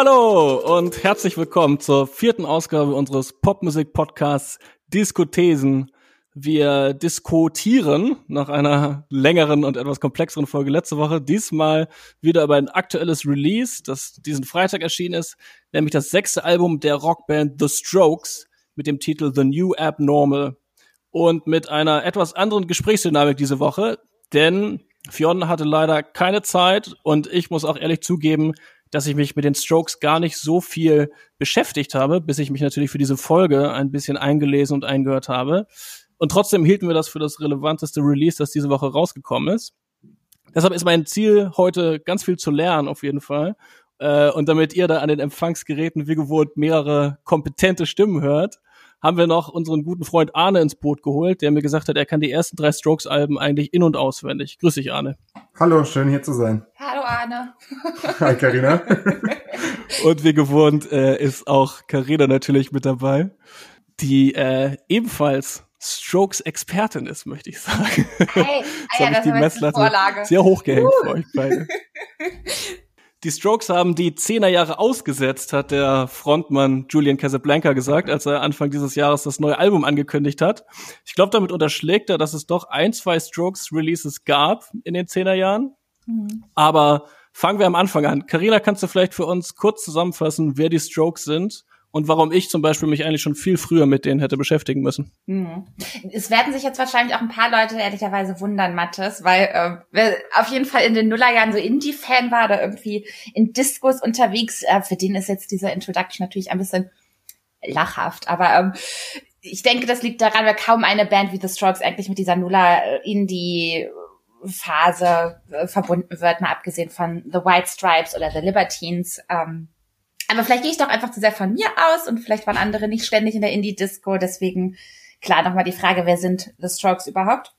Hallo und herzlich willkommen zur vierten Ausgabe unseres Popmusik-Podcasts Diskothesen. Wir diskutieren nach einer längeren und etwas komplexeren Folge letzte Woche diesmal wieder über ein aktuelles Release, das diesen Freitag erschienen ist, nämlich das sechste Album der Rockband The Strokes mit dem Titel The New Abnormal und mit einer etwas anderen Gesprächsdynamik diese Woche, denn Fionn hatte leider keine Zeit und ich muss auch ehrlich zugeben, dass ich mich mit den Strokes gar nicht so viel beschäftigt habe, bis ich mich natürlich für diese Folge ein bisschen eingelesen und eingehört habe. Und trotzdem hielten wir das für das relevanteste Release, das diese Woche rausgekommen ist. Deshalb ist mein Ziel heute ganz viel zu lernen, auf jeden Fall. Äh, und damit ihr da an den Empfangsgeräten wie gewohnt mehrere kompetente Stimmen hört, haben wir noch unseren guten Freund Arne ins Boot geholt, der mir gesagt hat, er kann die ersten drei Strokes-Alben eigentlich in- und auswendig. Grüß dich, Arne. Hallo, schön hier zu sein. Hallo, Arne. Hi, Karina. und wie gewohnt äh, ist auch Karina natürlich mit dabei, die äh, ebenfalls Strokes-Expertin ist, möchte ich sagen. Hey, ah ja, das die Messlatte sehr hochgehängt uh. für euch beide. Die Strokes haben die Zehnerjahre ausgesetzt, hat der Frontmann Julian Casablanca gesagt, als er Anfang dieses Jahres das neue Album angekündigt hat. Ich glaube, damit unterschlägt er, dass es doch ein, zwei Strokes-Releases gab in den Zehnerjahren. Mhm. Aber fangen wir am Anfang an. Karina, kannst du vielleicht für uns kurz zusammenfassen, wer die Strokes sind und warum ich zum Beispiel mich eigentlich schon viel früher mit denen hätte beschäftigen müssen. Hm. Es werden sich jetzt wahrscheinlich auch ein paar Leute ehrlicherweise wundern, Mattes, weil äh, wer auf jeden Fall in den Nullerjahren so Indie-Fan war oder irgendwie in Discos unterwegs, äh, für den ist jetzt diese Introduction natürlich ein bisschen lachhaft, aber ähm, ich denke, das liegt daran, weil kaum eine Band wie The Strokes eigentlich mit dieser Nuller-Indie Phase äh, verbunden wird, mal abgesehen von The White Stripes oder The Libertines. Ähm, aber vielleicht gehe ich doch einfach zu sehr von mir aus und vielleicht waren andere nicht ständig in der Indie-Disco. Deswegen, klar, nochmal die Frage, wer sind The Strokes überhaupt?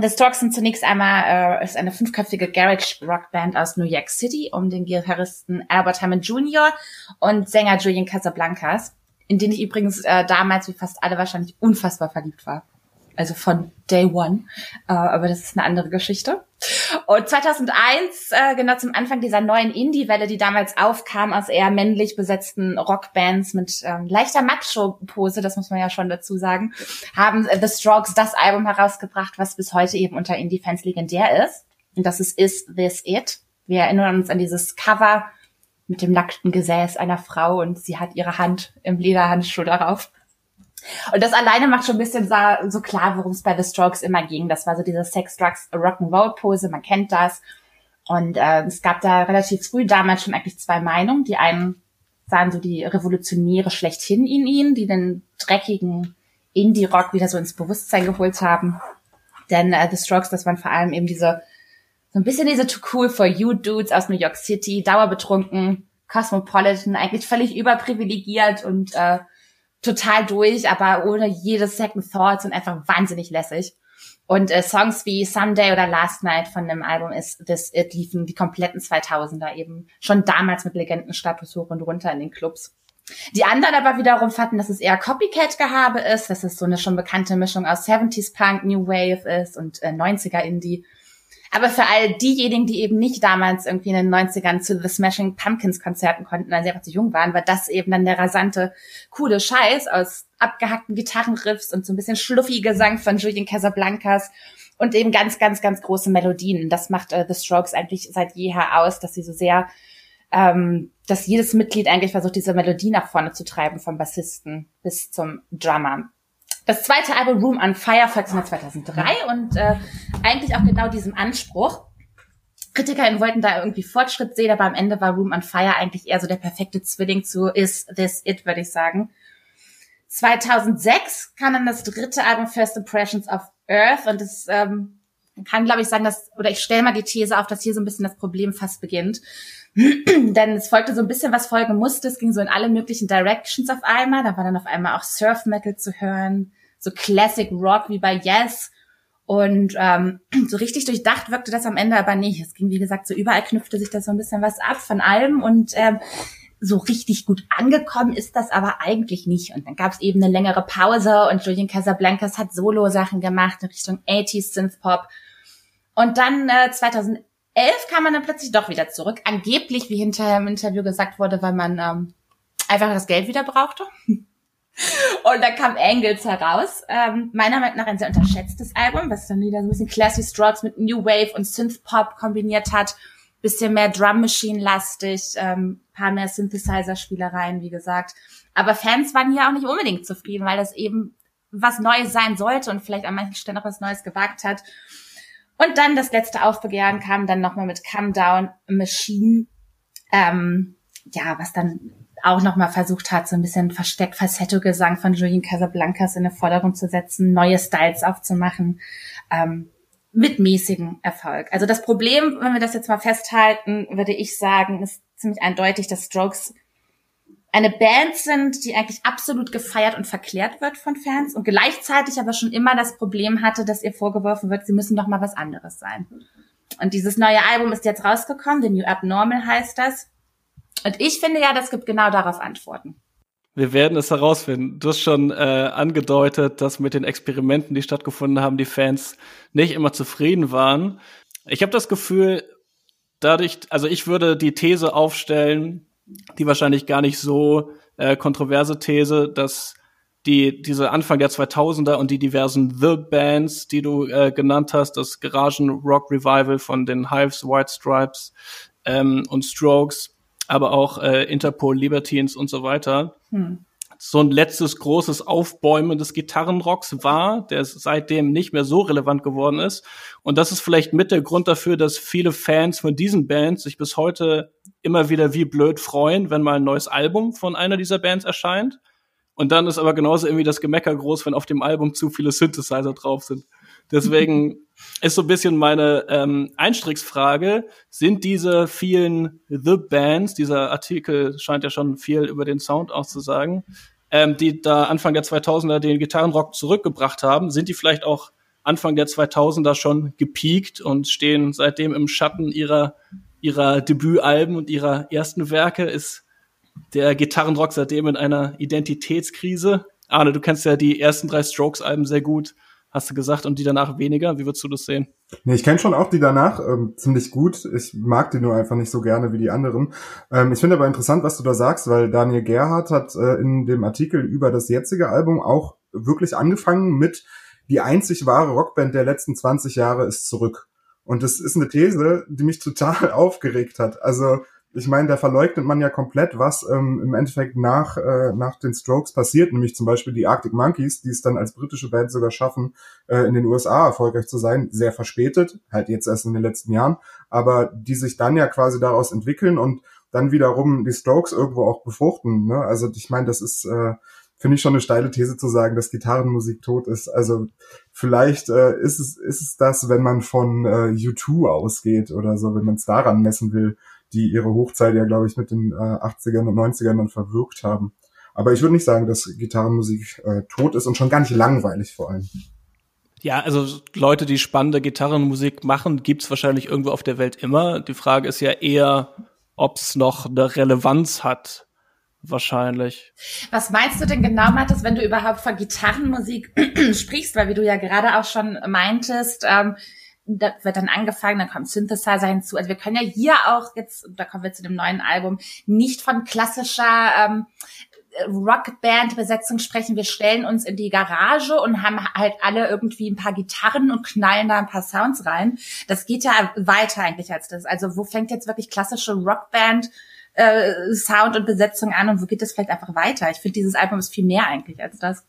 The Strokes sind zunächst einmal äh, ist eine fünfköpfige Garage-Rockband aus New York City um den Gitarristen Albert Hammond Jr. und Sänger Julian Casablancas, in den ich übrigens äh, damals wie fast alle wahrscheinlich unfassbar verliebt war also von Day One. Äh, aber das ist eine andere Geschichte. Und 2001, äh, genau zum Anfang dieser neuen Indie-Welle, die damals aufkam aus eher männlich besetzten Rockbands mit ähm, leichter Macho-Pose, das muss man ja schon dazu sagen, haben äh, The Strokes das Album herausgebracht, was bis heute eben unter Indie-Fans legendär ist. Und das ist Is This It? Wir erinnern uns an dieses Cover mit dem nackten Gesäß einer Frau und sie hat ihre Hand im Lederhandschuh darauf. Und das alleine macht schon ein bisschen so, klar, worum es bei The Strokes immer ging. Das war so diese Sex, Drugs, Rock'n'Roll Pose, man kennt das. Und äh, es gab da relativ früh damals schon eigentlich zwei Meinungen. Die einen sahen so die Revolutionäre schlechthin in ihnen, die den dreckigen Indie-Rock wieder so ins Bewusstsein geholt haben. Denn äh, The Strokes, das waren vor allem eben diese, so ein bisschen diese Too Cool for You Dudes aus New York City, dauerbetrunken, cosmopolitan, eigentlich völlig überprivilegiert und äh, total durch, aber ohne jedes Second Thoughts und einfach wahnsinnig lässig. Und äh, Songs wie Someday oder Last Night von dem Album ist This It liefen die kompletten 2000er eben schon damals mit Legendenstatus hoch und runter in den Clubs. Die anderen aber wiederum fanden, dass es eher Copycat-Gehabe ist, dass es so eine schon bekannte Mischung aus 70s Punk, New Wave ist und äh, 90er Indie. Aber für all diejenigen, die eben nicht damals irgendwie in den 90ern zu The Smashing Pumpkins Konzerten konnten, weil sie einfach zu jung waren, war das eben dann der rasante, coole Scheiß aus abgehackten Gitarrenriffs und so ein bisschen schluffi Gesang von Julian Casablancas und eben ganz, ganz, ganz große Melodien. Das macht äh, The Strokes eigentlich seit jeher aus, dass sie so sehr, ähm, dass jedes Mitglied eigentlich versucht, diese Melodie nach vorne zu treiben, vom Bassisten bis zum Drummer. Das zweite Album Room on Fire folgte 2003 und äh, eigentlich auch genau diesem Anspruch. KritikerInnen wollten da irgendwie Fortschritt sehen, aber am Ende war Room on Fire eigentlich eher so der perfekte Zwilling zu Is This It, würde ich sagen. 2006 kam dann das dritte Album First Impressions of Earth und es ähm, kann, glaube ich, sagen, dass, oder ich stelle mal die These auf, dass hier so ein bisschen das Problem fast beginnt. Denn es folgte so ein bisschen, was folgen musste. Es ging so in alle möglichen Directions auf einmal. Da war dann auf einmal auch Surf Metal zu hören, so Classic Rock wie bei Yes. Und ähm, so richtig durchdacht wirkte das am Ende aber nicht. Es ging, wie gesagt, so überall knüpfte sich das so ein bisschen was ab von allem und ähm, so richtig gut angekommen ist das aber eigentlich nicht. Und dann gab es eben eine längere Pause und Julian Casablancas hat Solo-Sachen gemacht in Richtung 80s Synth-Pop. Und dann äh, 2011 2011 kam man dann plötzlich doch wieder zurück. Angeblich, wie hinterher im Interview gesagt wurde, weil man ähm, einfach das Geld wieder brauchte. Und dann kam Angles heraus. Ähm, meiner Meinung nach ein sehr unterschätztes Album, was dann wieder so ein bisschen Classy Strokes mit New Wave und Synth Pop kombiniert hat. Bisschen mehr Drum Machine lastig, ähm, paar mehr Synthesizer-Spielereien, wie gesagt. Aber Fans waren hier auch nicht unbedingt zufrieden, weil das eben was Neues sein sollte und vielleicht an manchen Stellen auch was Neues gewagt hat. Und dann das letzte Aufbegehren kam dann nochmal mit Come Down Machine. Ähm, ja, was dann auch nochmal versucht hat, so ein bisschen versteckt Falsetto-Gesang von Julian Casablancas in den Vordergrund zu setzen, neue Styles aufzumachen, ähm, mit mäßigem Erfolg. Also das Problem, wenn wir das jetzt mal festhalten, würde ich sagen, ist ziemlich eindeutig, dass Strokes eine Band sind, die eigentlich absolut gefeiert und verklärt wird von Fans und gleichzeitig aber schon immer das Problem hatte, dass ihr vorgeworfen wird, sie müssen doch mal was anderes sein. Und dieses neue Album ist jetzt rausgekommen, The New Abnormal heißt das. Und ich finde ja, das gibt genau darauf Antworten. Wir werden es herausfinden. Du hast schon äh, angedeutet, dass mit den Experimenten, die stattgefunden haben, die Fans nicht immer zufrieden waren. Ich habe das Gefühl, dadurch, also ich würde die These aufstellen, die wahrscheinlich gar nicht so äh, kontroverse These, dass die diese Anfang der 2000er und die diversen The Bands, die du äh, genannt hast, das Garagen Rock Revival von den Hives, White Stripes ähm, und Strokes, aber auch äh, Interpol, Libertines und so weiter. Hm. So ein letztes großes Aufbäumen des Gitarrenrocks war, der seitdem nicht mehr so relevant geworden ist. Und das ist vielleicht mit der Grund dafür, dass viele Fans von diesen Bands sich bis heute immer wieder wie blöd freuen, wenn mal ein neues Album von einer dieser Bands erscheint. Und dann ist aber genauso irgendwie das Gemecker groß, wenn auf dem Album zu viele Synthesizer drauf sind. Deswegen ist so ein bisschen meine ähm, Einstiegsfrage, sind diese vielen The Bands, dieser Artikel scheint ja schon viel über den Sound auszusagen, ähm, die da Anfang der 2000er den Gitarrenrock zurückgebracht haben, sind die vielleicht auch Anfang der 2000er schon gepiekt und stehen seitdem im Schatten ihrer, ihrer Debütalben und ihrer ersten Werke? Ist der Gitarrenrock seitdem in einer Identitätskrise? Arne, du kennst ja die ersten drei Strokes-Alben sehr gut hast du gesagt, und die danach weniger. Wie würdest du das sehen? Nee, ich kenne schon auch die danach ähm, ziemlich gut. Ich mag die nur einfach nicht so gerne wie die anderen. Ähm, ich finde aber interessant, was du da sagst, weil Daniel Gerhardt hat äh, in dem Artikel über das jetzige Album auch wirklich angefangen mit die einzig wahre Rockband der letzten 20 Jahre ist zurück. Und das ist eine These, die mich total aufgeregt hat. Also ich meine, da verleugnet man ja komplett, was ähm, im Endeffekt nach, äh, nach den Strokes passiert, nämlich zum Beispiel die Arctic Monkeys, die es dann als britische Band sogar schaffen, äh, in den USA erfolgreich zu sein, sehr verspätet, halt jetzt erst in den letzten Jahren, aber die sich dann ja quasi daraus entwickeln und dann wiederum die Strokes irgendwo auch befruchten. Ne? Also ich meine, das ist, äh, finde ich schon eine steile These zu sagen, dass Gitarrenmusik tot ist. Also vielleicht äh, ist es ist es das, wenn man von äh, U2 ausgeht oder so, wenn man es daran messen will die ihre Hochzeit ja, glaube ich, mit den äh, 80ern und 90ern dann verwirkt haben. Aber ich würde nicht sagen, dass Gitarrenmusik äh, tot ist und schon gar nicht langweilig vor allem. Ja, also Leute, die spannende Gitarrenmusik machen, gibt's wahrscheinlich irgendwo auf der Welt immer. Die Frage ist ja eher, ob's noch eine Relevanz hat. Wahrscheinlich. Was meinst du denn genau, Mathis, wenn du überhaupt von Gitarrenmusik sprichst? Weil wie du ja gerade auch schon meintest, ähm, da wird dann angefangen, dann kommt Synthesizer hinzu. Also wir können ja hier auch jetzt, da kommen wir zu dem neuen Album, nicht von klassischer ähm, Rockband-Besetzung sprechen. Wir stellen uns in die Garage und haben halt alle irgendwie ein paar Gitarren und knallen da ein paar Sounds rein. Das geht ja weiter eigentlich als das. Also wo fängt jetzt wirklich klassische Rockband äh, Sound und Besetzung an und wo geht das vielleicht einfach weiter? Ich finde, dieses Album ist viel mehr eigentlich als das.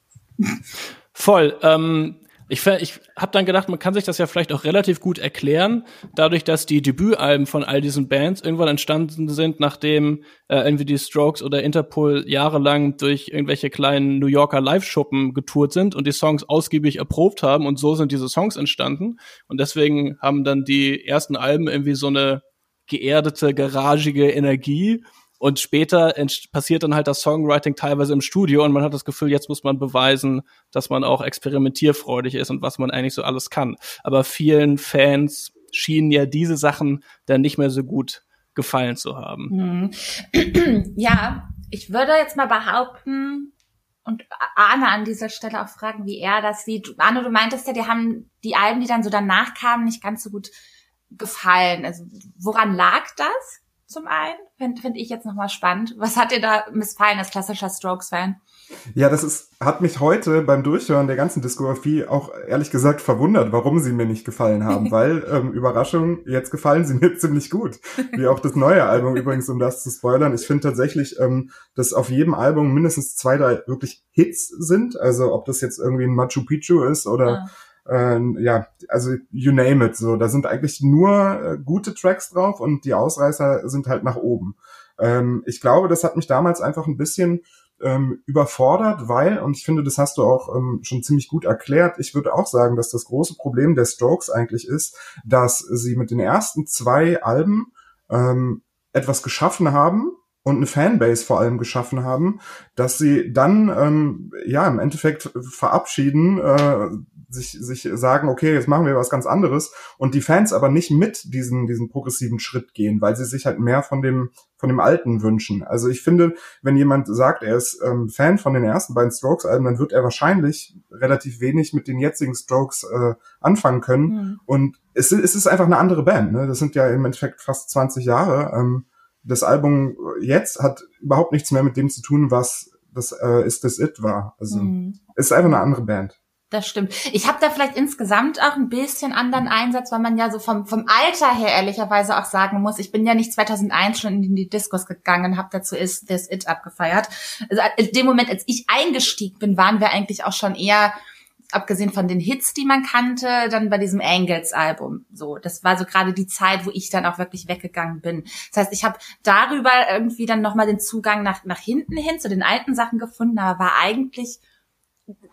Voll. Ähm, ich, ich habe dann gedacht, man kann sich das ja vielleicht auch relativ gut erklären, dadurch, dass die Debütalben von all diesen Bands irgendwann entstanden sind, nachdem äh, irgendwie die Strokes oder Interpol jahrelang durch irgendwelche kleinen New Yorker Live-Schuppen getourt sind und die Songs ausgiebig erprobt haben und so sind diese Songs entstanden. Und deswegen haben dann die ersten Alben irgendwie so eine geerdete, garagige Energie und später passiert dann halt das Songwriting teilweise im Studio und man hat das Gefühl, jetzt muss man beweisen, dass man auch experimentierfreudig ist und was man eigentlich so alles kann. Aber vielen Fans schienen ja diese Sachen dann nicht mehr so gut gefallen zu haben. Hm. Ja, ich würde jetzt mal behaupten, und Arne an dieser Stelle auch fragen, wie er das sieht. Arne, du meintest ja, die haben die Alben, die dann so danach kamen, nicht ganz so gut gefallen? Also woran lag das zum einen? Finde find ich jetzt nochmal spannend. Was hat dir da missfallen als klassischer Strokes-Fan? Ja, das ist, hat mich heute beim Durchhören der ganzen Diskografie auch ehrlich gesagt verwundert, warum sie mir nicht gefallen haben, weil, ähm, Überraschung, jetzt gefallen sie mir ziemlich gut. Wie auch das neue Album übrigens, um das zu spoilern. Ich finde tatsächlich, ähm, dass auf jedem Album mindestens zwei, drei wirklich Hits sind. Also ob das jetzt irgendwie ein Machu Picchu ist oder ja. Äh, ja, also you name it. So, da sind eigentlich nur äh, gute Tracks drauf und die Ausreißer sind halt nach oben. Ähm, ich glaube, das hat mich damals einfach ein bisschen ähm, überfordert, weil, und ich finde, das hast du auch ähm, schon ziemlich gut erklärt, ich würde auch sagen, dass das große Problem der Strokes eigentlich ist, dass sie mit den ersten zwei Alben ähm, etwas geschaffen haben, und eine Fanbase vor allem geschaffen haben, dass sie dann ähm, ja im Endeffekt verabschieden, äh, sich, sich sagen, okay, jetzt machen wir was ganz anderes und die Fans aber nicht mit diesen, diesen progressiven Schritt gehen, weil sie sich halt mehr von dem, von dem Alten wünschen. Also ich finde, wenn jemand sagt, er ist ähm, Fan von den ersten beiden Strokes-Alben, dann wird er wahrscheinlich relativ wenig mit den jetzigen Strokes äh, anfangen können. Mhm. Und es, es ist einfach eine andere Band. Ne? Das sind ja im Endeffekt fast 20 Jahre. Ähm, das Album jetzt hat überhaupt nichts mehr mit dem zu tun, was das äh, ist das It war. Also mhm. es ist einfach eine andere Band. Das stimmt. Ich habe da vielleicht insgesamt auch ein bisschen anderen Einsatz, weil man ja so vom, vom Alter her ehrlicherweise auch sagen muss, ich bin ja nicht 2001 schon in die Discos gegangen, habe dazu ist This It abgefeiert. Also in dem Moment, als ich eingestiegen bin, waren wir eigentlich auch schon eher abgesehen von den Hits, die man kannte, dann bei diesem Angels-Album. So, das war so gerade die Zeit, wo ich dann auch wirklich weggegangen bin. Das heißt, ich habe darüber irgendwie dann nochmal den Zugang nach, nach hinten hin zu den alten Sachen gefunden, aber war eigentlich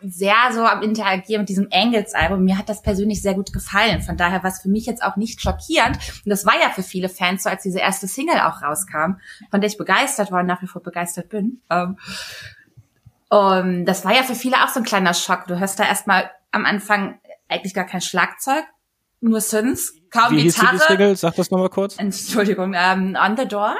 sehr so am Interagieren mit diesem Angels-Album. Mir hat das persönlich sehr gut gefallen. Von daher war es für mich jetzt auch nicht schockierend. Und das war ja für viele Fans so, als diese erste Single auch rauskam, von der ich begeistert war und nach wie vor begeistert bin. Ähm, und das war ja für viele auch so ein kleiner Schock. Du hörst da erstmal am Anfang eigentlich gar kein Schlagzeug, nur Synths, kaum Wie Gitarre. Hieß die Single? Sag das nochmal kurz. Entschuldigung, ähm, On the Door.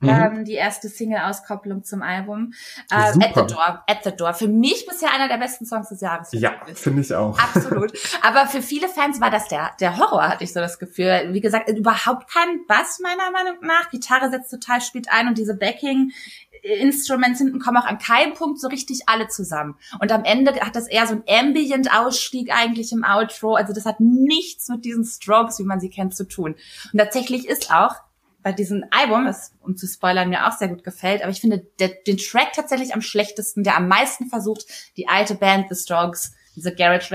Mhm. Ähm, die erste Single-Auskopplung zum Album. Äh, at the Door. At the Door. Für mich bisher einer der besten Songs des Jahres. Ja, finde ich auch. Absolut. Aber für viele Fans war das der, der Horror, hatte ich so das Gefühl. Wie gesagt, überhaupt kein Bass meiner Meinung nach. Gitarre setzt total spielt ein und diese Backing Instruments hinten kommen auch an keinem Punkt so richtig alle zusammen. Und am Ende hat das eher so ein Ambient-Ausstieg eigentlich im Outro. Also das hat nichts mit diesen Strokes, wie man sie kennt, zu tun. Und tatsächlich ist auch bei diesem Album, das, um zu spoilern, mir auch sehr gut gefällt, aber ich finde der, den Track tatsächlich am schlechtesten, der am meisten versucht, die alte Band The Strokes, diese Garage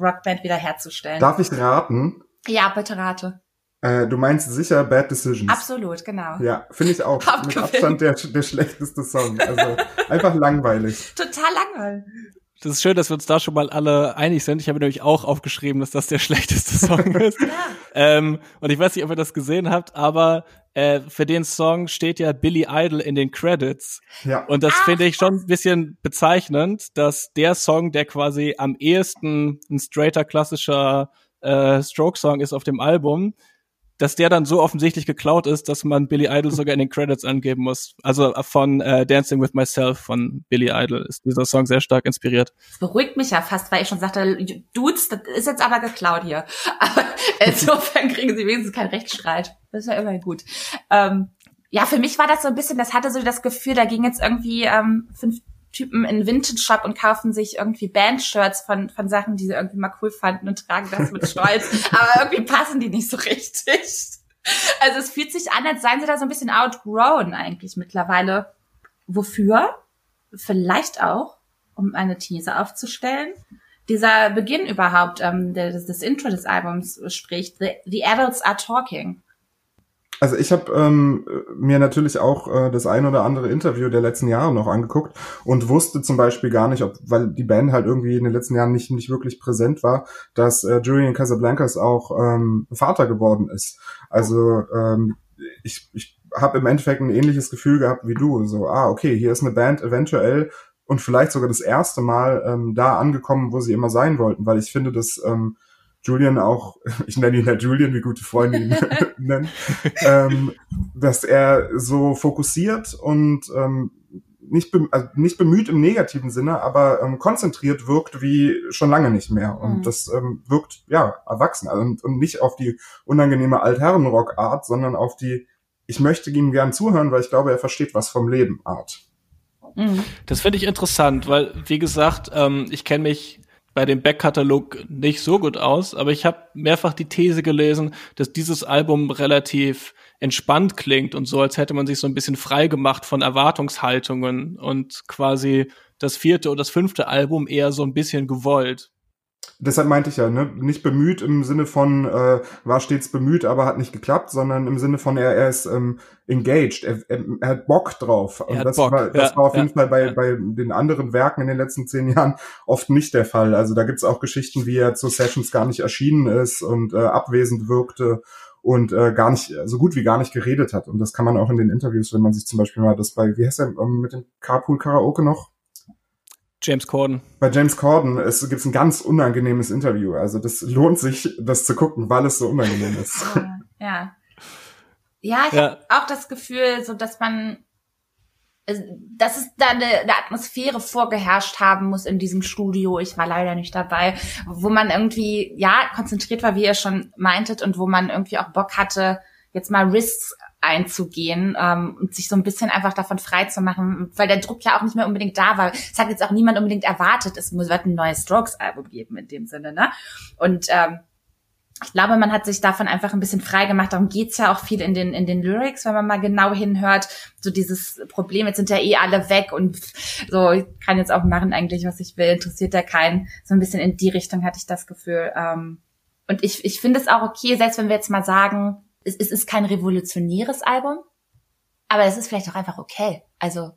Rock Band wiederherzustellen. Darf ich raten? Ja, bitte rate. Äh, du meinst sicher Bad Decisions. Absolut, genau. Ja, finde ich auch. Mit Abstand der, der schlechteste Song. Also einfach langweilig. Total langweilig. Das ist schön, dass wir uns da schon mal alle einig sind. Ich habe nämlich auch aufgeschrieben, dass das der schlechteste Song ist. ja. ähm, und ich weiß nicht, ob ihr das gesehen habt, aber äh, für den Song steht ja Billy Idol in den Credits. Ja. Und das finde ich schon ein bisschen bezeichnend, dass der Song, der quasi am ehesten ein straighter klassischer äh, Stroke-Song ist auf dem Album, dass der dann so offensichtlich geklaut ist, dass man Billy Idol sogar in den Credits angeben muss. Also von äh, Dancing with Myself von Billy Idol ist dieser Song sehr stark inspiriert. Das beruhigt mich ja fast, weil ich schon sagte, Dudes, das ist jetzt aber geklaut hier. Aber insofern kriegen sie wenigstens keinen Rechtsstreit. Das ist ja immerhin gut. Ähm, ja, für mich war das so ein bisschen, das hatte so das Gefühl, da ging jetzt irgendwie ähm, fünf Typen in Vintage-Shop und kaufen sich irgendwie Band-Shirts von, von Sachen, die sie irgendwie mal cool fanden und tragen das mit Stolz. Aber irgendwie passen die nicht so richtig. Also es fühlt sich an, als seien sie da so ein bisschen outgrown eigentlich mittlerweile. Wofür? Vielleicht auch, um eine These aufzustellen. Dieser Beginn überhaupt, ähm, des, des Intro des Albums spricht, the, the adults are talking. Also ich habe ähm, mir natürlich auch äh, das ein oder andere Interview der letzten Jahre noch angeguckt und wusste zum Beispiel gar nicht, ob, weil die Band halt irgendwie in den letzten Jahren nicht, nicht wirklich präsent war, dass äh, Julian Casablancas auch ähm, Vater geworden ist. Also ähm, ich, ich habe im Endeffekt ein ähnliches Gefühl gehabt wie du. So, ah, okay, hier ist eine Band eventuell und vielleicht sogar das erste Mal ähm, da angekommen, wo sie immer sein wollten, weil ich finde, dass ähm, Julian auch, ich nenne ihn ja Julian, wie gute Freunde ihn nennen, ähm, dass er so fokussiert und ähm, nicht, be also nicht bemüht im negativen Sinne, aber ähm, konzentriert wirkt wie schon lange nicht mehr. Und mhm. das ähm, wirkt, ja, erwachsen. Also, und, und nicht auf die unangenehme Altherrenrock-Art, sondern auf die, ich möchte ihm gern zuhören, weil ich glaube, er versteht was vom Leben Art. Mhm. Das finde ich interessant, weil, wie gesagt, ähm, ich kenne mich bei dem Backkatalog nicht so gut aus, aber ich habe mehrfach die These gelesen, dass dieses Album relativ entspannt klingt und so, als hätte man sich so ein bisschen frei gemacht von Erwartungshaltungen und quasi das vierte oder das fünfte Album eher so ein bisschen gewollt. Deshalb meinte ich ja, ne, nicht bemüht im Sinne von äh, war stets bemüht, aber hat nicht geklappt, sondern im Sinne von er, er ist ähm, engaged, er, er, er hat Bock drauf. Und das, Bock. War, das ja, war auf jeden ja, Fall bei, ja. bei den anderen Werken in den letzten zehn Jahren oft nicht der Fall. Also da gibt's auch Geschichten, wie er zu Sessions gar nicht erschienen ist und äh, abwesend wirkte und äh, gar nicht, so gut wie gar nicht geredet hat. Und das kann man auch in den Interviews, wenn man sich zum Beispiel mal das bei, wie heißt er ähm, mit dem Carpool Karaoke noch? James Corden. Bei James Corden es gibt ein ganz unangenehmes Interview. Also das lohnt sich, das zu gucken, weil es so unangenehm ist. Ja. Ja, ich ja. habe auch das Gefühl, so dass man dass es da eine, eine Atmosphäre vorgeherrscht haben muss in diesem Studio. Ich war leider nicht dabei, wo man irgendwie ja konzentriert war, wie ihr schon meintet, und wo man irgendwie auch Bock hatte, jetzt mal Risks einzugehen ähm, und sich so ein bisschen einfach davon frei zu machen, weil der Druck ja auch nicht mehr unbedingt da war. Es hat jetzt auch niemand unbedingt erwartet, es wird ein neues Strokes-Album geben in dem Sinne, ne? Und ähm, ich glaube, man hat sich davon einfach ein bisschen frei gemacht. Darum geht's ja auch viel in den, in den Lyrics, wenn man mal genau hinhört. So dieses Problem, jetzt sind ja eh alle weg und so, ich kann jetzt auch machen eigentlich, was ich will, interessiert ja keinen. So ein bisschen in die Richtung hatte ich das Gefühl. Ähm, und ich, ich finde es auch okay, selbst wenn wir jetzt mal sagen, es, es ist kein revolutionäres Album, aber es ist vielleicht auch einfach okay. Also,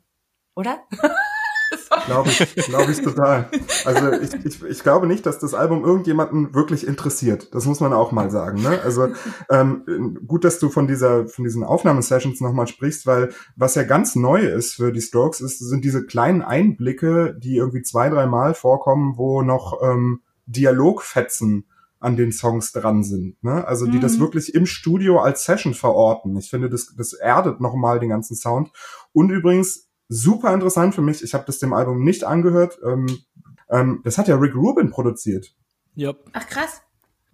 oder? glaube ich, glaube ich total. Also ich, ich, ich glaube nicht, dass das Album irgendjemanden wirklich interessiert. Das muss man auch mal sagen. Ne? Also ähm, gut, dass du von dieser von diesen Aufnahmesessions nochmal sprichst, weil was ja ganz neu ist für die Strokes, ist, sind diese kleinen Einblicke, die irgendwie zwei, dreimal vorkommen, wo noch ähm, Dialogfetzen an den Songs dran sind. Ne? Also die mhm. das wirklich im Studio als Session verorten. Ich finde, das, das erdet nochmal den ganzen Sound. Und übrigens, super interessant für mich, ich habe das dem Album nicht angehört, ähm, ähm, das hat ja Rick Rubin produziert. Yep. Ach krass.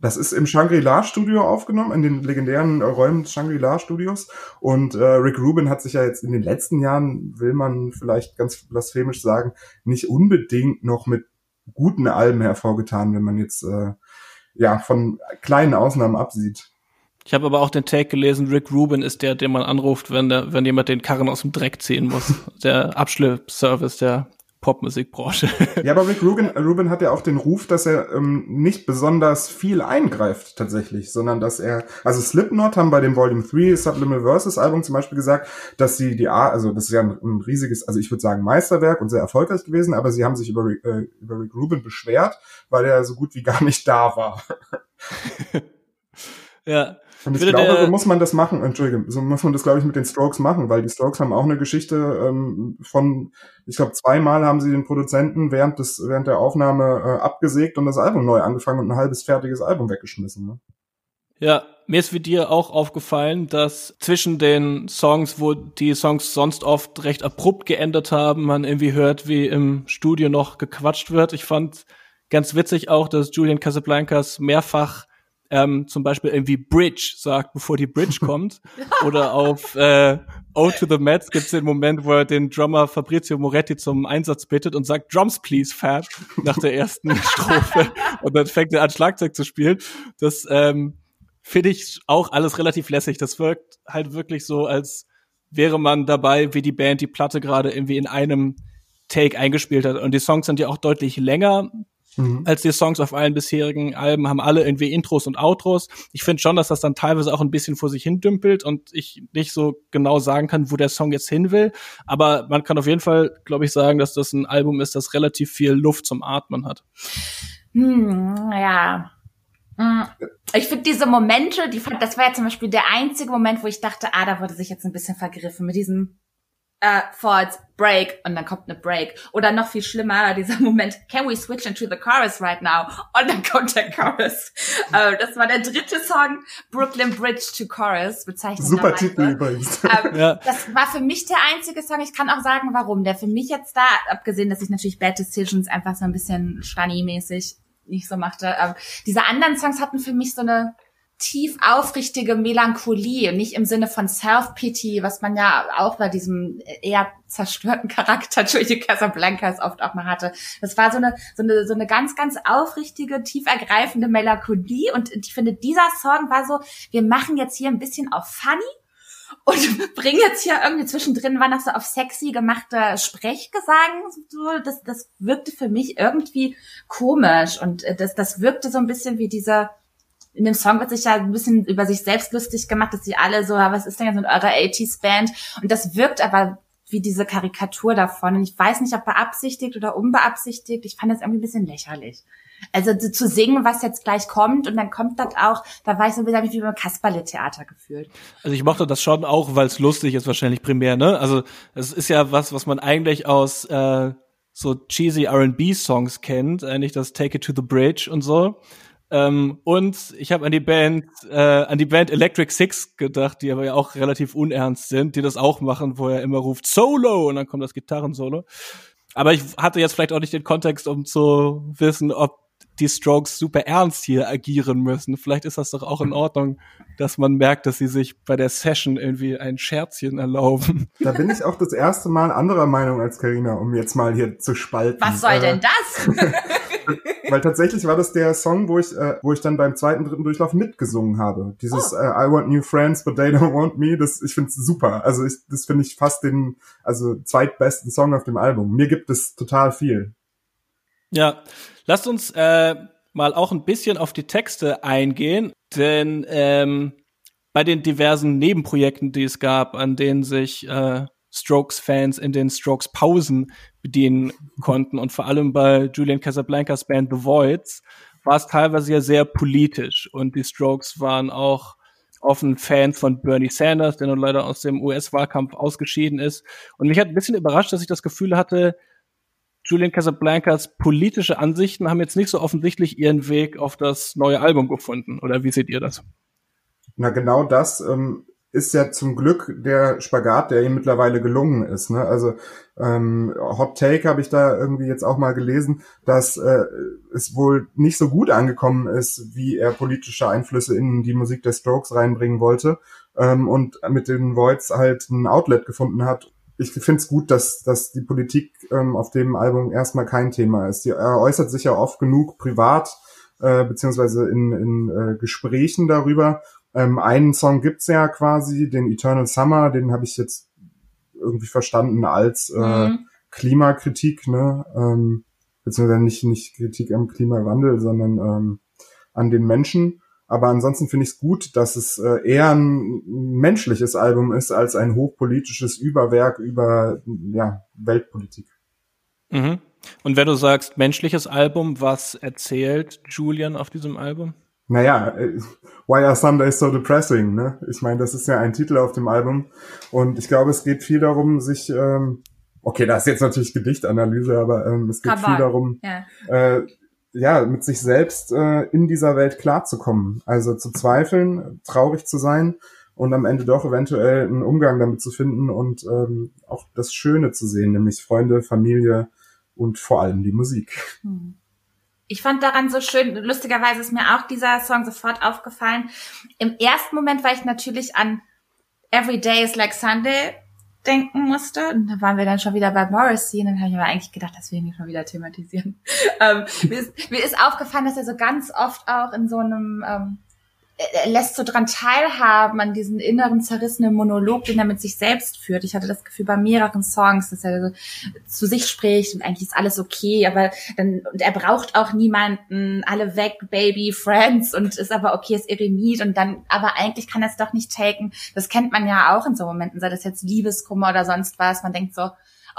Das ist im Shangri-La-Studio aufgenommen, in den legendären Räumen des Shangri-La-Studios. Und äh, Rick Rubin hat sich ja jetzt in den letzten Jahren, will man vielleicht ganz blasphemisch sagen, nicht unbedingt noch mit guten Alben hervorgetan, wenn man jetzt äh, ja, von kleinen Ausnahmen absieht. Ich habe aber auch den Take gelesen, Rick Rubin ist der, den man anruft, wenn, der, wenn jemand den Karren aus dem Dreck ziehen muss. der Abschleppservice der Popmusikbranche. ja, aber Rick Rubin, Rubin hat ja auch den Ruf, dass er ähm, nicht besonders viel eingreift tatsächlich, sondern dass er, also Slipknot haben bei dem Volume 3 Subliminal Versus Album zum Beispiel gesagt, dass sie die A, also das ist ja ein, ein riesiges, also ich würde sagen Meisterwerk und sehr erfolgreich gewesen, aber sie haben sich über, äh, über Rick Rubin beschwert, weil er so gut wie gar nicht da war. ja. Und ich, glaube, so muss man das machen, Entschuldigung, so muss man das, glaube ich, mit den Strokes machen, weil die Strokes haben auch eine Geschichte ähm, von, ich glaube, zweimal haben sie den Produzenten während des, während der Aufnahme äh, abgesägt und das Album neu angefangen und ein halbes fertiges Album weggeschmissen. Ne? Ja, mir ist wie dir auch aufgefallen, dass zwischen den Songs, wo die Songs sonst oft recht abrupt geendet haben, man irgendwie hört, wie im Studio noch gequatscht wird. Ich fand ganz witzig auch, dass Julian Casablancas mehrfach ähm, zum Beispiel irgendwie Bridge sagt, bevor die Bridge kommt. Oder auf äh, O to the Mets gibt es den Moment, wo er den Drummer Fabrizio Moretti zum Einsatz bittet und sagt, Drums please, Fab, nach der ersten Strophe. Und dann fängt er an, Schlagzeug zu spielen. Das ähm, finde ich auch alles relativ lässig. Das wirkt halt wirklich so, als wäre man dabei, wie die Band die Platte gerade irgendwie in einem Take eingespielt hat. Und die Songs sind ja auch deutlich länger mhm. als die Songs auf allen bisherigen Alben, haben alle irgendwie Intros und Outros. Ich finde schon, dass das dann teilweise auch ein bisschen vor sich hin dümpelt und ich nicht so genau sagen kann, wo der Song jetzt hin will. Aber man kann auf jeden Fall, glaube ich, sagen, dass das ein Album ist, das relativ viel Luft zum Atmen hat. Hm, ja. Hm. Ich finde diese Momente, die fand, das war ja zum Beispiel der einzige Moment, wo ich dachte, ah, da wurde sich jetzt ein bisschen vergriffen mit diesem äh, Chords, Break und dann kommt eine Break. Oder noch viel schlimmer, dieser Moment, can we switch into the chorus right now? Und dann kommt der Chorus. äh, das war der dritte Song, Brooklyn Bridge to Chorus, bezeichnet. Super Titel übrigens. Ähm, ja. Das war für mich der einzige Song. Ich kann auch sagen, warum. Der für mich jetzt da, abgesehen, dass ich natürlich Bad Decisions einfach so ein bisschen Stani-mäßig nicht so machte. Ähm, diese anderen Songs hatten für mich so eine tief aufrichtige Melancholie nicht im Sinne von Self-Pity, was man ja auch bei diesem eher zerstörten Charakter Julie Casablancas oft auch mal hatte. Das war so eine, so eine, so eine ganz, ganz aufrichtige, tief ergreifende Melancholie und ich finde, dieser Song war so, wir machen jetzt hier ein bisschen auf funny und bringen jetzt hier irgendwie zwischendrin war noch so auf sexy gemachte Sprechgesang. So, das, das wirkte für mich irgendwie komisch und äh, das, das wirkte so ein bisschen wie dieser in dem Song wird sich ja ein bisschen über sich selbst lustig gemacht, dass sie alle so, was ist denn jetzt mit eurer 80s Band? Und das wirkt aber wie diese Karikatur davon. Und ich weiß nicht, ob beabsichtigt oder unbeabsichtigt. Ich fand das irgendwie ein bisschen lächerlich. Also zu singen, was jetzt gleich kommt und dann kommt das auch, da war ich so bisschen wie beim Kasperle-Theater gefühlt. Also ich mochte das schon auch, weil es lustig ist wahrscheinlich primär, ne? Also es ist ja was, was man eigentlich aus äh, so cheesy R&B-Songs kennt, eigentlich das Take It to the Bridge und so. Ähm, und ich habe an die Band, äh, an die Band Electric Six gedacht, die aber ja auch relativ unernst sind, die das auch machen, wo er immer ruft Solo und dann kommt das Gitarrensolo. Aber ich hatte jetzt vielleicht auch nicht den Kontext, um zu wissen, ob die Strokes super ernst hier agieren müssen. Vielleicht ist das doch auch in Ordnung, dass man merkt, dass sie sich bei der Session irgendwie ein Scherzchen erlauben. Da bin ich auch das erste Mal anderer Meinung als Karina, um jetzt mal hier zu spalten. Was soll äh, denn das? weil tatsächlich war das der Song, wo ich, äh, wo ich dann beim zweiten, dritten Durchlauf mitgesungen habe. Dieses oh. äh, I want new friends, but they don't want me. Das, ich finde es super. Also ich, das finde ich fast den, also zweitbesten Song auf dem Album. Mir gibt es total viel. Ja, lasst uns äh, mal auch ein bisschen auf die Texte eingehen, denn ähm, bei den diversen Nebenprojekten, die es gab, an denen sich äh, Strokes-Fans in den Strokes-Pausen bedienen konnten und vor allem bei Julian Casablancas Band The Voids war es teilweise ja sehr politisch und die Strokes waren auch offen Fans von Bernie Sanders, der nun leider aus dem US-Wahlkampf ausgeschieden ist. Und mich hat ein bisschen überrascht, dass ich das Gefühl hatte, Julian Casablancas politische Ansichten haben jetzt nicht so offensichtlich ihren Weg auf das neue Album gefunden. Oder wie seht ihr das? Na, genau das ähm, ist ja zum Glück der Spagat, der ihm mittlerweile gelungen ist. Ne? Also ähm, Hot Take habe ich da irgendwie jetzt auch mal gelesen, dass äh, es wohl nicht so gut angekommen ist, wie er politische Einflüsse in die Musik der Strokes reinbringen wollte ähm, und mit den Voids halt ein Outlet gefunden hat. Ich finde es gut, dass, dass die Politik ähm, auf dem Album erstmal kein Thema ist. Die, er äußert sich ja oft genug privat äh, beziehungsweise in, in äh, Gesprächen darüber ähm, einen Song gibt's ja quasi, den Eternal Summer, den habe ich jetzt irgendwie verstanden als äh, mhm. Klimakritik, ne? Ähm, beziehungsweise nicht, nicht Kritik am Klimawandel, sondern ähm, an den Menschen. Aber ansonsten finde ich es gut, dass es äh, eher ein menschliches Album ist als ein hochpolitisches Überwerk über ja, Weltpolitik. Mhm. Und wenn du sagst menschliches Album, was erzählt Julian auf diesem Album? naja, äh, Why Are Sundays So Depressing? Ne? Ich meine, das ist ja ein Titel auf dem Album. Und ich glaube, es geht viel darum, sich, ähm, okay, das ist jetzt natürlich Gedichtanalyse, aber ähm, es geht Kabal. viel darum, ja. Äh, ja, mit sich selbst äh, in dieser Welt klarzukommen. Also zu zweifeln, traurig zu sein und am Ende doch eventuell einen Umgang damit zu finden und ähm, auch das Schöne zu sehen, nämlich Freunde, Familie und vor allem die Musik. Hm. Ich fand daran so schön, lustigerweise ist mir auch dieser Song sofort aufgefallen. Im ersten Moment war ich natürlich an Every Day is Like Sunday denken musste. Und da waren wir dann schon wieder bei Morrissey. Und dann habe ich aber eigentlich gedacht, dass wir ihn schon wieder thematisieren. ähm, mir, ist, mir ist aufgefallen, dass er so ganz oft auch in so einem ähm, lässt so dran teilhaben an diesen inneren zerrissenen Monolog, den er mit sich selbst führt. Ich hatte das Gefühl bei mehreren Songs, dass er zu sich spricht und eigentlich ist alles okay, aber dann und er braucht auch niemanden, alle weg, Baby, Friends und ist aber okay, ist Eremit und dann, aber eigentlich kann er es doch nicht taken. Das kennt man ja auch in so Momenten, sei das jetzt Liebeskummer oder sonst was. Man denkt so,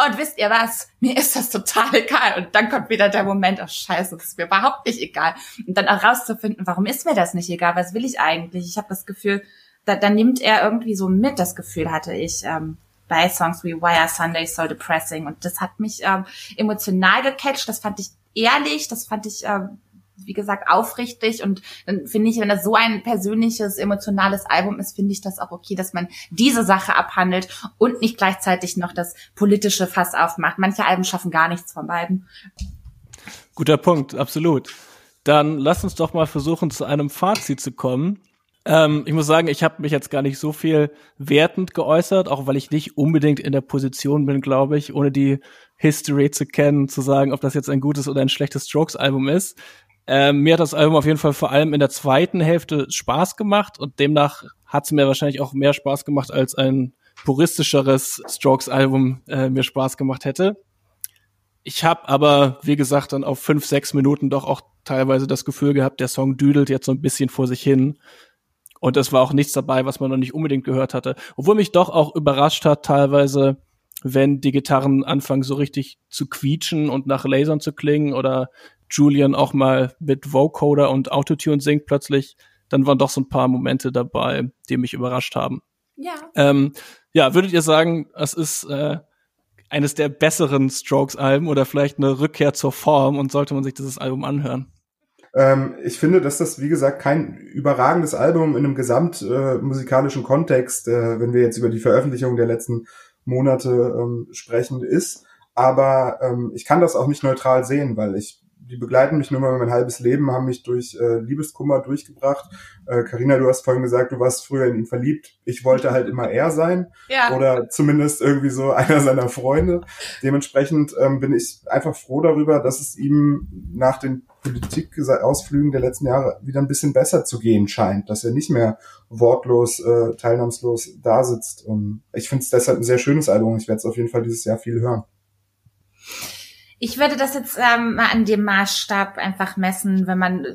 und wisst ihr was? Mir ist das total egal. Und dann kommt wieder der Moment, oh scheiße, das ist mir überhaupt nicht egal. Und dann auch rauszufinden, warum ist mir das nicht egal? Was will ich eigentlich? Ich habe das Gefühl, da, da nimmt er irgendwie so mit, das Gefühl hatte ich, ähm, bei Songs wie Why Are Sundays So Depressing und das hat mich ähm, emotional gecatcht, das fand ich ehrlich, das fand ich ähm, wie gesagt, aufrichtig und dann finde ich, wenn das so ein persönliches, emotionales Album ist, finde ich das auch okay, dass man diese Sache abhandelt und nicht gleichzeitig noch das politische Fass aufmacht. Manche Alben schaffen gar nichts von beiden. Guter Punkt, absolut. Dann lass uns doch mal versuchen, zu einem Fazit zu kommen. Ähm, ich muss sagen, ich habe mich jetzt gar nicht so viel wertend geäußert, auch weil ich nicht unbedingt in der Position bin, glaube ich, ohne die History zu kennen, zu sagen, ob das jetzt ein gutes oder ein schlechtes Strokes-Album ist. Ähm, mir hat das Album auf jeden Fall vor allem in der zweiten Hälfte Spaß gemacht und demnach hat es mir wahrscheinlich auch mehr Spaß gemacht, als ein puristischeres Strokes-Album äh, mir Spaß gemacht hätte. Ich habe aber, wie gesagt, dann auf fünf, sechs Minuten doch auch teilweise das Gefühl gehabt, der Song düdelt jetzt so ein bisschen vor sich hin. Und es war auch nichts dabei, was man noch nicht unbedingt gehört hatte. Obwohl mich doch auch überrascht hat, teilweise, wenn die Gitarren anfangen so richtig zu quietschen und nach Lasern zu klingen oder Julian auch mal mit Vocoder und Autotune singt plötzlich, dann waren doch so ein paar Momente dabei, die mich überrascht haben. Ja. Ähm, ja, würdet ihr sagen, es ist äh, eines der besseren Strokes-Alben oder vielleicht eine Rückkehr zur Form und sollte man sich dieses Album anhören? Ähm, ich finde, dass das, wie gesagt, kein überragendes Album in einem gesamtmusikalischen äh, Kontext, äh, wenn wir jetzt über die Veröffentlichung der letzten Monate ähm, sprechen, ist. Aber ähm, ich kann das auch nicht neutral sehen, weil ich die begleiten mich nur mal mein halbes Leben, haben mich durch äh, Liebeskummer durchgebracht. Karina, äh, du hast vorhin gesagt, du warst früher in ihn verliebt. Ich wollte halt immer er sein ja. oder zumindest irgendwie so einer seiner Freunde. Dementsprechend ähm, bin ich einfach froh darüber, dass es ihm nach den Politikausflügen der letzten Jahre wieder ein bisschen besser zu gehen scheint, dass er nicht mehr wortlos, äh, teilnahmslos da sitzt. Und ich finde es deshalb ein sehr schönes Album. Ich werde es auf jeden Fall dieses Jahr viel hören. Ich würde das jetzt ähm, mal an dem Maßstab einfach messen, wenn man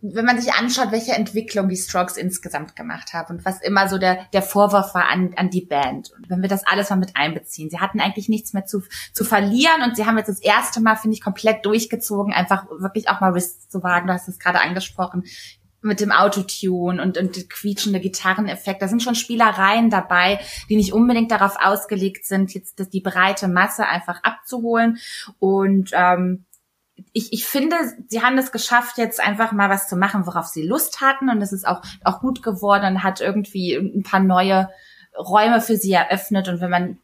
wenn man sich anschaut, welche Entwicklung die Strokes insgesamt gemacht haben und was immer so der der Vorwurf war an an die Band. Und wenn wir das alles mal mit einbeziehen, sie hatten eigentlich nichts mehr zu zu verlieren und sie haben jetzt das erste Mal finde ich komplett durchgezogen, einfach wirklich auch mal Risks zu wagen. Du hast es gerade angesprochen mit dem Autotune und, und quietschende Gitarreneffekt. Da sind schon Spielereien dabei, die nicht unbedingt darauf ausgelegt sind, jetzt die breite Masse einfach abzuholen. Und ähm, ich, ich finde, sie haben es geschafft, jetzt einfach mal was zu machen, worauf sie Lust hatten. Und es ist auch, auch gut geworden und hat irgendwie ein paar neue Räume für sie eröffnet. Und wenn man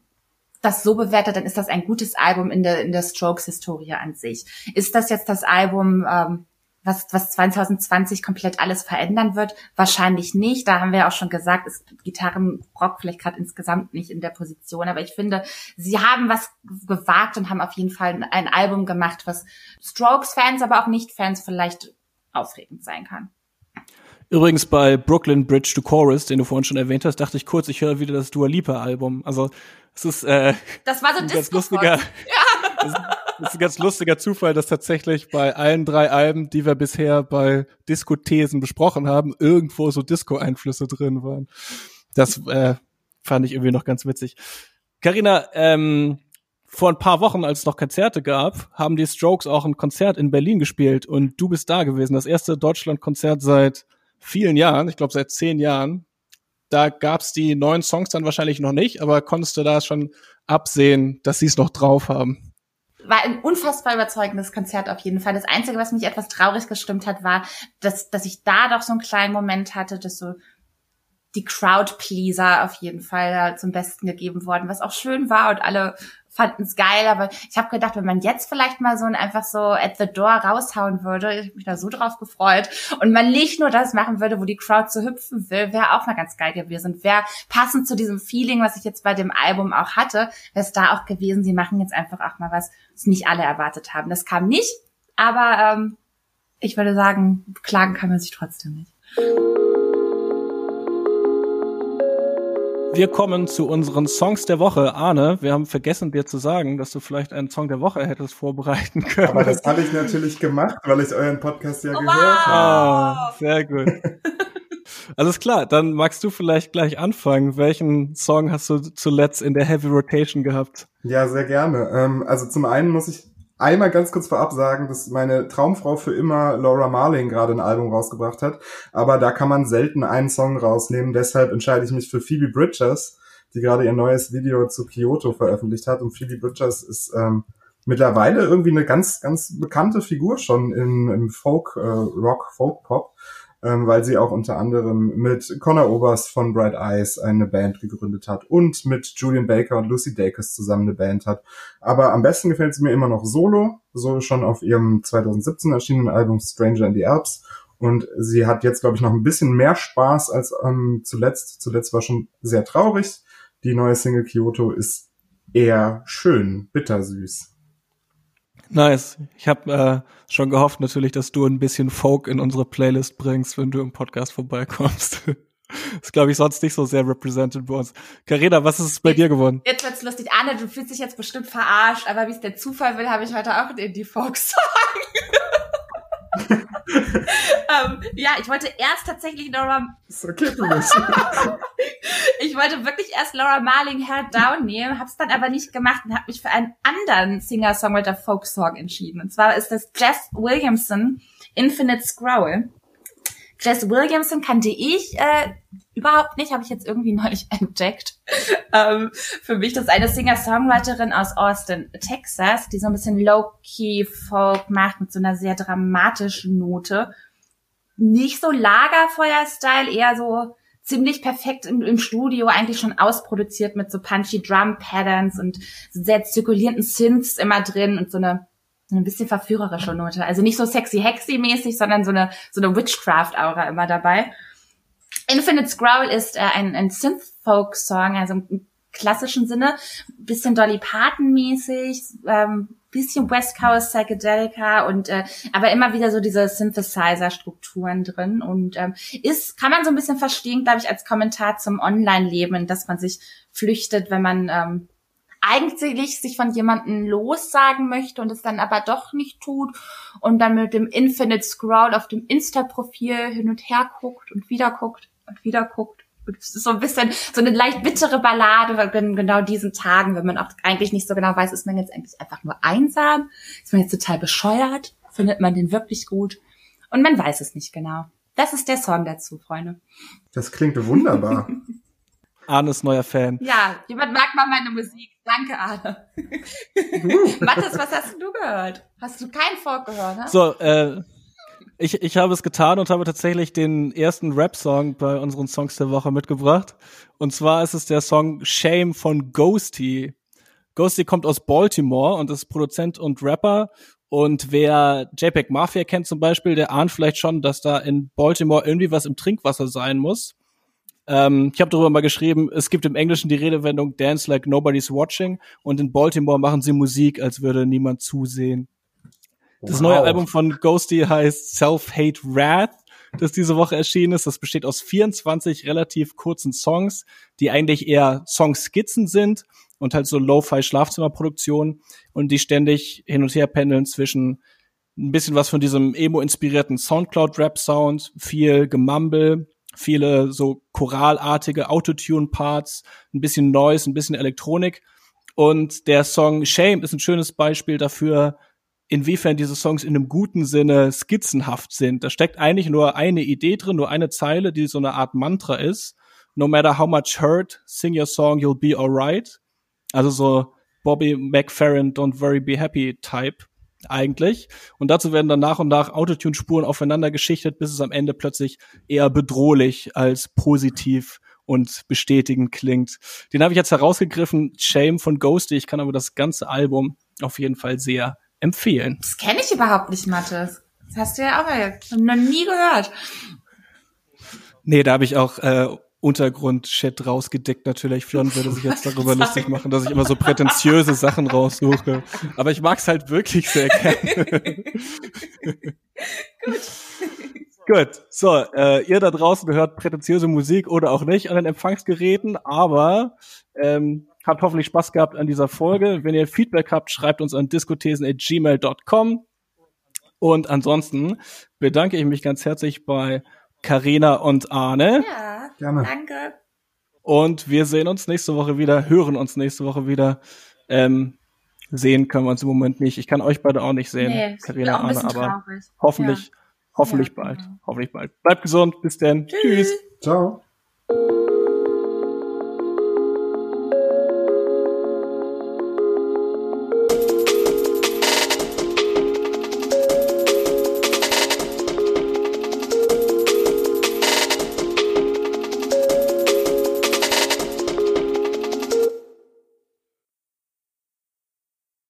das so bewertet, dann ist das ein gutes Album in der, in der Strokes-Historie an sich. Ist das jetzt das Album, ähm, was, was 2020 komplett alles verändern wird? Wahrscheinlich nicht. Da haben wir ja auch schon gesagt, ist Gitarrenrock vielleicht gerade insgesamt nicht in der Position. Aber ich finde, sie haben was gewagt und haben auf jeden Fall ein Album gemacht, was Strokes-Fans, aber auch Nicht-Fans vielleicht aufregend sein kann. Übrigens bei Brooklyn Bridge to Chorus, den du vorhin schon erwähnt hast, dachte ich kurz, ich höre wieder das Dua Lipa Album. Also es ist äh, das war so ein ganz lustiger. Ja. Das ist ein ganz lustiger Zufall, dass tatsächlich bei allen drei Alben, die wir bisher bei Disco-Thesen besprochen haben, irgendwo so Disco-Einflüsse drin waren. Das äh, fand ich irgendwie noch ganz witzig. Carina, ähm, vor ein paar Wochen, als es noch Konzerte gab, haben die Strokes auch ein Konzert in Berlin gespielt und du bist da gewesen. Das erste Deutschland-Konzert seit vielen Jahren, ich glaube seit zehn Jahren. Da gab's die neuen Songs dann wahrscheinlich noch nicht, aber konntest du da schon absehen, dass sie es noch drauf haben? War ein unfassbar überzeugendes Konzert auf jeden Fall. Das Einzige, was mich etwas traurig gestimmt hat, war, dass, dass ich da doch so einen kleinen Moment hatte, dass so die Crowd-Pleaser auf jeden Fall zum Besten gegeben worden, was auch schön war und alle fanden es geil, aber ich habe gedacht, wenn man jetzt vielleicht mal so ein einfach so at the door raushauen würde, ich mich da so drauf gefreut und man nicht nur das machen würde, wo die Crowd so hüpfen will, wäre auch mal ganz geil gewesen. Wäre passend zu diesem Feeling, was ich jetzt bei dem Album auch hatte, wäre es da auch gewesen, sie machen jetzt einfach auch mal was, was nicht alle erwartet haben. Das kam nicht, aber ähm, ich würde sagen, klagen kann man sich trotzdem nicht. Wir kommen zu unseren Songs der Woche. Arne, wir haben vergessen dir zu sagen, dass du vielleicht einen Song der Woche hättest vorbereiten können. Aber das habe ich natürlich gemacht, weil ich euren Podcast ja oh, gehört habe. Ah, sehr gut. Alles klar, dann magst du vielleicht gleich anfangen. Welchen Song hast du zuletzt in der Heavy Rotation gehabt? Ja, sehr gerne. Ähm, also zum einen muss ich einmal ganz kurz vorab sagen, dass meine Traumfrau für immer Laura Marling gerade ein Album rausgebracht hat. Aber da kann man selten einen Song rausnehmen. Deshalb entscheide ich mich für Phoebe Bridgers, die gerade ihr neues Video zu Kyoto veröffentlicht hat. Und Phoebe Bridgers ist ähm, mittlerweile irgendwie eine ganz, ganz bekannte Figur schon im, im Folk, äh, Rock, Folk Pop ähm, weil sie auch unter anderem mit Connor Oberst von Bright Eyes eine Band gegründet hat und mit Julian Baker und Lucy Dacus zusammen eine Band hat. Aber am besten gefällt sie mir immer noch solo, so schon auf ihrem 2017 erschienenen Album Stranger in the Alps. Und sie hat jetzt, glaube ich, noch ein bisschen mehr Spaß als ähm, zuletzt. Zuletzt war schon sehr traurig. Die neue Single Kyoto ist eher schön, bittersüß. Nice. Ich habe äh, schon gehofft natürlich, dass du ein bisschen Folk in unsere Playlist bringst, wenn du im Podcast vorbeikommst. ist, glaube ich, sonst nicht so sehr represented bei uns. Carina, was ist bei jetzt, dir geworden? Jetzt wird's lustig. Arne, du fühlst dich jetzt bestimmt verarscht, aber wie es der Zufall will, habe ich heute auch einen Indie-Folk-Song. ähm, ja, ich wollte erst tatsächlich. Ist okay mich. ich wollte wirklich erst Laura Marling Hair Down nehmen, hab's dann aber nicht gemacht und habe mich für einen anderen Singer-Songwriter-Folk-Song entschieden. Und zwar ist das Jess Williamson Infinite Scroll. Jess Williamson kannte ich äh, überhaupt nicht, habe ich jetzt irgendwie neulich entdeckt. ähm, für mich das ist eine Singer-Songwriterin aus Austin, Texas, die so ein bisschen Low-Key-Folk macht mit so einer sehr dramatischen Note. Nicht so Lagerfeuer-Style, eher so ziemlich perfekt im, im, Studio, eigentlich schon ausproduziert mit so punchy Drum-Patterns und sehr zirkulierenden Synths immer drin und so eine so ein bisschen verführerische Note. Also nicht so sexy hexy mäßig, sondern so eine so eine Witchcraft Aura immer dabei. Infinite Scroll ist äh, ein, ein Synth-Folk-Song, also im klassischen Sinne, bisschen Dolly Parton-mäßig, ähm, bisschen West Coast Psychedelica und äh, aber immer wieder so diese Synthesizer-Strukturen drin und ähm, ist kann man so ein bisschen verstehen, glaube ich, als Kommentar zum Online-Leben, dass man sich flüchtet, wenn man ähm, eigentlich sich von jemandem lossagen möchte und es dann aber doch nicht tut und dann mit dem Infinite Scroll auf dem Insta-Profil hin und her guckt und wieder guckt und wieder guckt. Ist so ein bisschen so eine leicht bittere Ballade, in genau diesen Tagen, wenn man auch eigentlich nicht so genau weiß, ist man jetzt eigentlich einfach nur einsam, ist man jetzt total bescheuert, findet man den wirklich gut und man weiß es nicht genau. Das ist der Song dazu, Freunde. Das klingt wunderbar. Arnes neuer Fan. Ja, jemand mag mal meine Musik. Danke, Arne. Mathis, was hast du gehört? Hast du keinen Folk gehört? Ne? So, äh, ich, ich habe es getan und habe tatsächlich den ersten Rap-Song bei unseren Songs der Woche mitgebracht. Und zwar ist es der Song Shame von Ghosty. Ghosty kommt aus Baltimore und ist Produzent und Rapper. Und wer JPEG Mafia kennt zum Beispiel, der ahnt vielleicht schon, dass da in Baltimore irgendwie was im Trinkwasser sein muss. Ähm, ich habe darüber mal geschrieben, es gibt im Englischen die Redewendung Dance like nobody's watching und in Baltimore machen sie Musik, als würde niemand zusehen. Das neue Album von Ghosty heißt Self-Hate Wrath, das diese Woche erschienen ist. Das besteht aus 24 relativ kurzen Songs, die eigentlich eher Songskizzen sind und halt so Lo-Fi Schlafzimmerproduktion und die ständig hin und her pendeln zwischen ein bisschen was von diesem emo-inspirierten Soundcloud-Rap-Sound, viel Gemumble, viele so choralartige Autotune-Parts, ein bisschen Noise, ein bisschen Elektronik. Und der Song Shame ist ein schönes Beispiel dafür, inwiefern diese Songs in einem guten Sinne skizzenhaft sind. Da steckt eigentlich nur eine Idee drin, nur eine Zeile, die so eine Art Mantra ist. No matter how much hurt, sing your song, you'll be alright. Also so Bobby McFerrin, don't worry, be happy Type eigentlich. Und dazu werden dann nach und nach Autotune-Spuren aufeinander geschichtet, bis es am Ende plötzlich eher bedrohlich als positiv und bestätigend klingt. Den habe ich jetzt herausgegriffen, Shame von Ghosty. Ich kann aber das ganze Album auf jeden Fall sehr empfehlen. Das kenne ich überhaupt nicht, Mathis. Das hast du ja auch noch nie gehört. Nee, da habe ich auch äh, Untergrund-Chat rausgedeckt natürlich. Fionn würde sich jetzt darüber lustig machen, dass ich immer so prätentiöse Sachen raussuche. Aber ich mag's halt wirklich sehr gerne. Gut. Gut, so, äh, ihr da draußen hört prätentiöse Musik oder auch nicht an den Empfangsgeräten, aber ähm, habt hoffentlich Spaß gehabt an dieser Folge. Wenn ihr Feedback habt, schreibt uns an diskothesen.gmail.com. Und ansonsten bedanke ich mich ganz herzlich bei Karina und Arne. Ja, Gerne. danke. Und wir sehen uns nächste Woche wieder, hören uns nächste Woche wieder. Ähm, sehen können wir uns im Moment nicht. Ich kann euch beide auch nicht sehen, nee, Carina, Arne, aber traurig. hoffentlich, ja. hoffentlich ja, bald. Genau. Hoffentlich bald. Bleibt gesund, bis dann. Tschüss. Tschüss. Ciao.